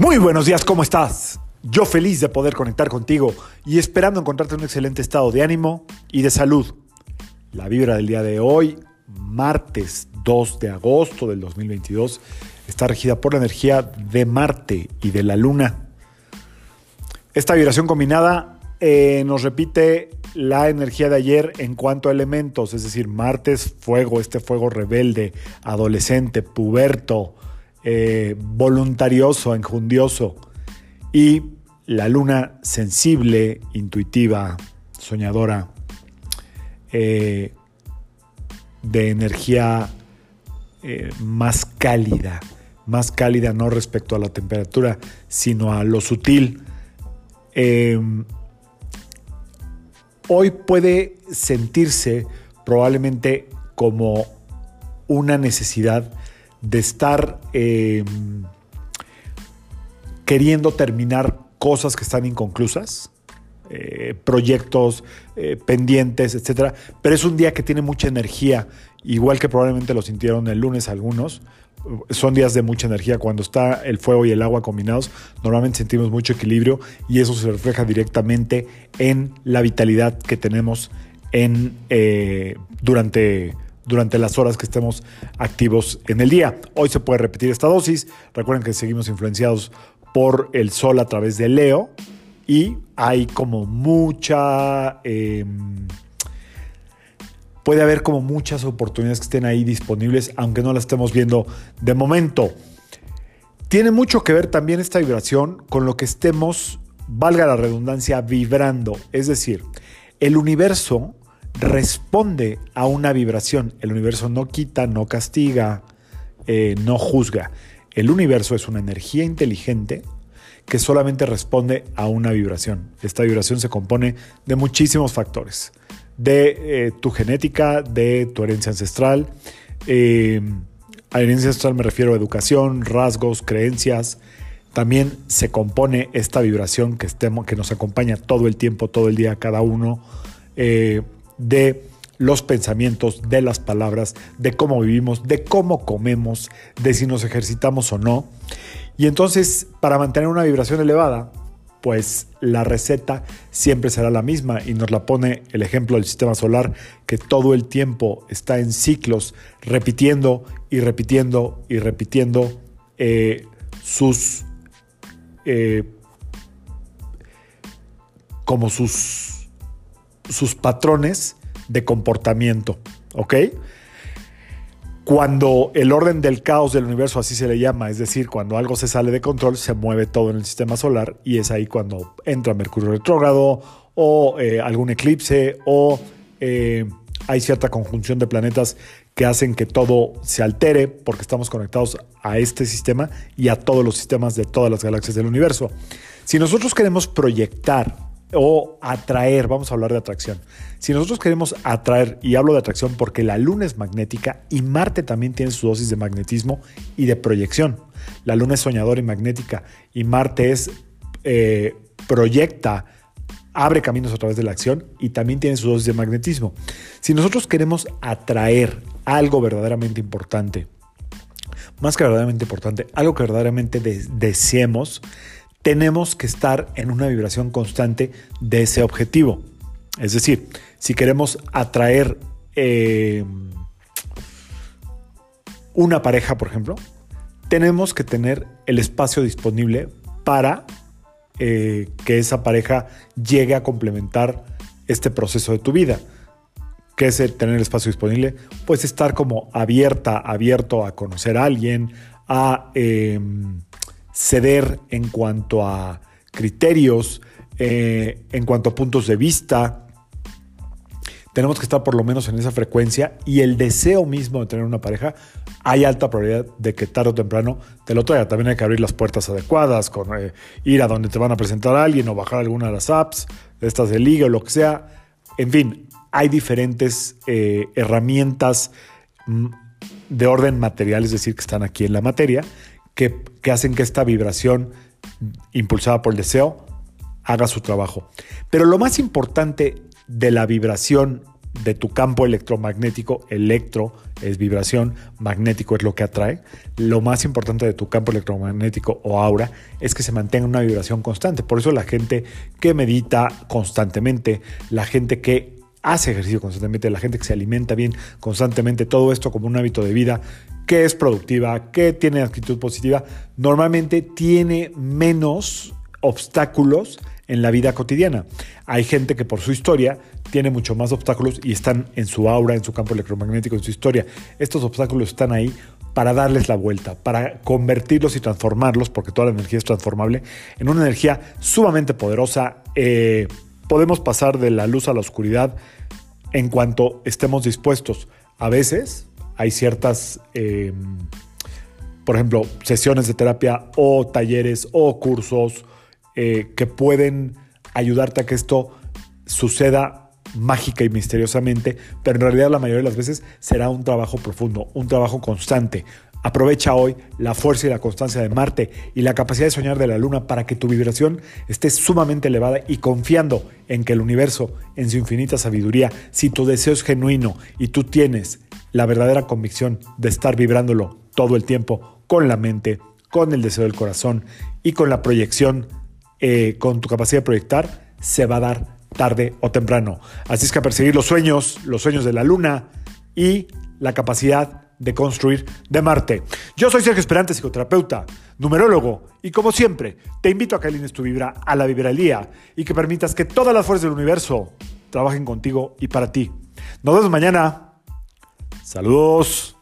Muy buenos días, ¿cómo estás? Yo feliz de poder conectar contigo y esperando encontrarte en un excelente estado de ánimo y de salud. La vibra del día de hoy, martes 2 de agosto del 2022, está regida por la energía de Marte y de la Luna. Esta vibración combinada eh, nos repite la energía de ayer en cuanto a elementos, es decir, martes, fuego, este fuego rebelde, adolescente, puberto, eh, voluntarioso, enjundioso, y la luna sensible, intuitiva, soñadora, eh, de energía eh, más cálida, más cálida no respecto a la temperatura, sino a lo sutil. Em, hoy puede sentirse probablemente como una necesidad de estar em, queriendo terminar cosas que están inconclusas, eh, proyectos eh, pendientes, etc. Pero es un día que tiene mucha energía, igual que probablemente lo sintieron el lunes algunos. Son días de mucha energía. Cuando está el fuego y el agua combinados, normalmente sentimos mucho equilibrio y eso se refleja directamente en la vitalidad que tenemos en, eh, durante durante las horas que estemos activos en el día. Hoy se puede repetir esta dosis. Recuerden que seguimos influenciados por el sol a través de Leo y hay como mucha... Em, puede haber como muchas oportunidades que estén ahí disponibles, aunque no las estemos viendo de momento. Tiene mucho que ver también esta vibración con lo que estemos, valga la redundancia, vibrando. Es decir, el universo responde a una vibración. El universo no quita, no castiga, eh, no juzga. El universo es una energía inteligente que solamente responde a una vibración. Esta vibración se compone de muchísimos factores. De eh, tu genética, de tu herencia ancestral. Eh, a herencia ancestral me refiero a educación, rasgos, creencias. También se compone esta vibración que, estemos, que nos acompaña todo el tiempo, todo el día, cada uno de los pensamientos, de las palabras, de cómo vivimos, de cómo comemos, de si nos ejercitamos o no. Y entonces, para mantener una vibración elevada, pues la receta siempre será la misma y nos la pone el ejemplo del sistema solar que todo el tiempo está en ciclos, repitiendo y repitiendo y repitiendo eh, sus... Eh, como sus sus patrones de comportamiento, ¿ok? Cuando el orden del caos del universo, así se le llama, es decir, cuando algo se sale de control, se mueve todo en el sistema solar y es ahí cuando entra Mercurio retrógrado o eh, algún eclipse o eh, hay cierta conjunción de planetas que hacen que todo se altere porque estamos conectados a este sistema y a todos los sistemas de todas las galaxias del universo. Si nosotros queremos proyectar o atraer, vamos a hablar de atracción. Si nosotros queremos atraer, y hablo de atracción porque la Luna es magnética y Marte también tiene su dosis de magnetismo y de proyección. La Luna es soñadora y magnética y Marte es eh, proyecta, abre caminos a través de la acción y también tiene su dosis de magnetismo. Si nosotros queremos atraer algo verdaderamente importante, más que verdaderamente importante, algo que verdaderamente deseemos, tenemos que estar en una vibración constante de ese objetivo. Es decir, si queremos atraer eh, una pareja, por ejemplo, tenemos que tener el espacio disponible para eh, que esa pareja llegue a complementar este proceso de tu vida. ¿Qué es el tener el espacio disponible? Pues estar como abierta, abierto a conocer a alguien, a... Em, ceder en cuanto a criterios, eh, en cuanto a puntos de vista. Tenemos que estar por lo menos en esa frecuencia y el deseo mismo de tener una pareja, hay alta probabilidad de que tarde o temprano te lo traiga. También hay que abrir las puertas adecuadas, con, eh, ir a donde te van a presentar a alguien o bajar alguna de las apps, estas de liga o lo que sea. En fin, hay diferentes eh, herramientas mm, de orden material, es decir, que están aquí en la materia, que, hacen que esta vibración impulsada por el deseo haga su trabajo. Pero lo más importante de la vibración de tu campo electromagnético, electro es vibración, magnético es lo que atrae. Lo más importante de tu campo electromagnético o aura es que se mantenga una vibración constante. Por eso la gente que medita constantemente, la gente que hace ejercicio constantemente, la gente que se alimenta bien constantemente, todo esto como un hábito de vida, que es productiva, que tiene actitud positiva, normalmente tiene menos obstáculos en la vida cotidiana. Hay gente que por su historia tiene mucho más obstáculos y están en su aura, en su campo electromagnético, en su historia. Estos obstáculos están ahí para darles la vuelta, para convertirlos y transformarlos, porque toda la energía es transformable, en una energía sumamente poderosa. Eh, podemos pasar de la luz a la oscuridad en cuanto estemos dispuestos. A veces hay ciertas, eh, por ejemplo, sesiones de terapia o talleres o cursos eh, que pueden ayudarte a que esto suceda mágica y misteriosamente, pero en realidad la mayoría de las veces será un trabajo profundo, un trabajo constante. Aprovecha hoy la fuerza y la constancia de Marte y la capacidad de soñar de la Luna para que tu vibración esté sumamente elevada y confiando en que el universo, en su infinita sabiduría, si tu deseo es genuino y tú tienes la verdadera convicción de estar vibrándolo todo el tiempo con la mente, con el deseo del corazón y con la proyección eh, con tu capacidad de proyectar, se va a dar tarde o temprano. Así es que a perseguir los sueños, los sueños de la luna y la capacidad de construir de Marte. Yo soy Sergio Esperante, psicoterapeuta, numerólogo, y como siempre, te invito a que alines tu vibra a la vibralía y que permitas que todas las fuerzas del universo trabajen contigo y para ti. Nos vemos mañana. Saludos.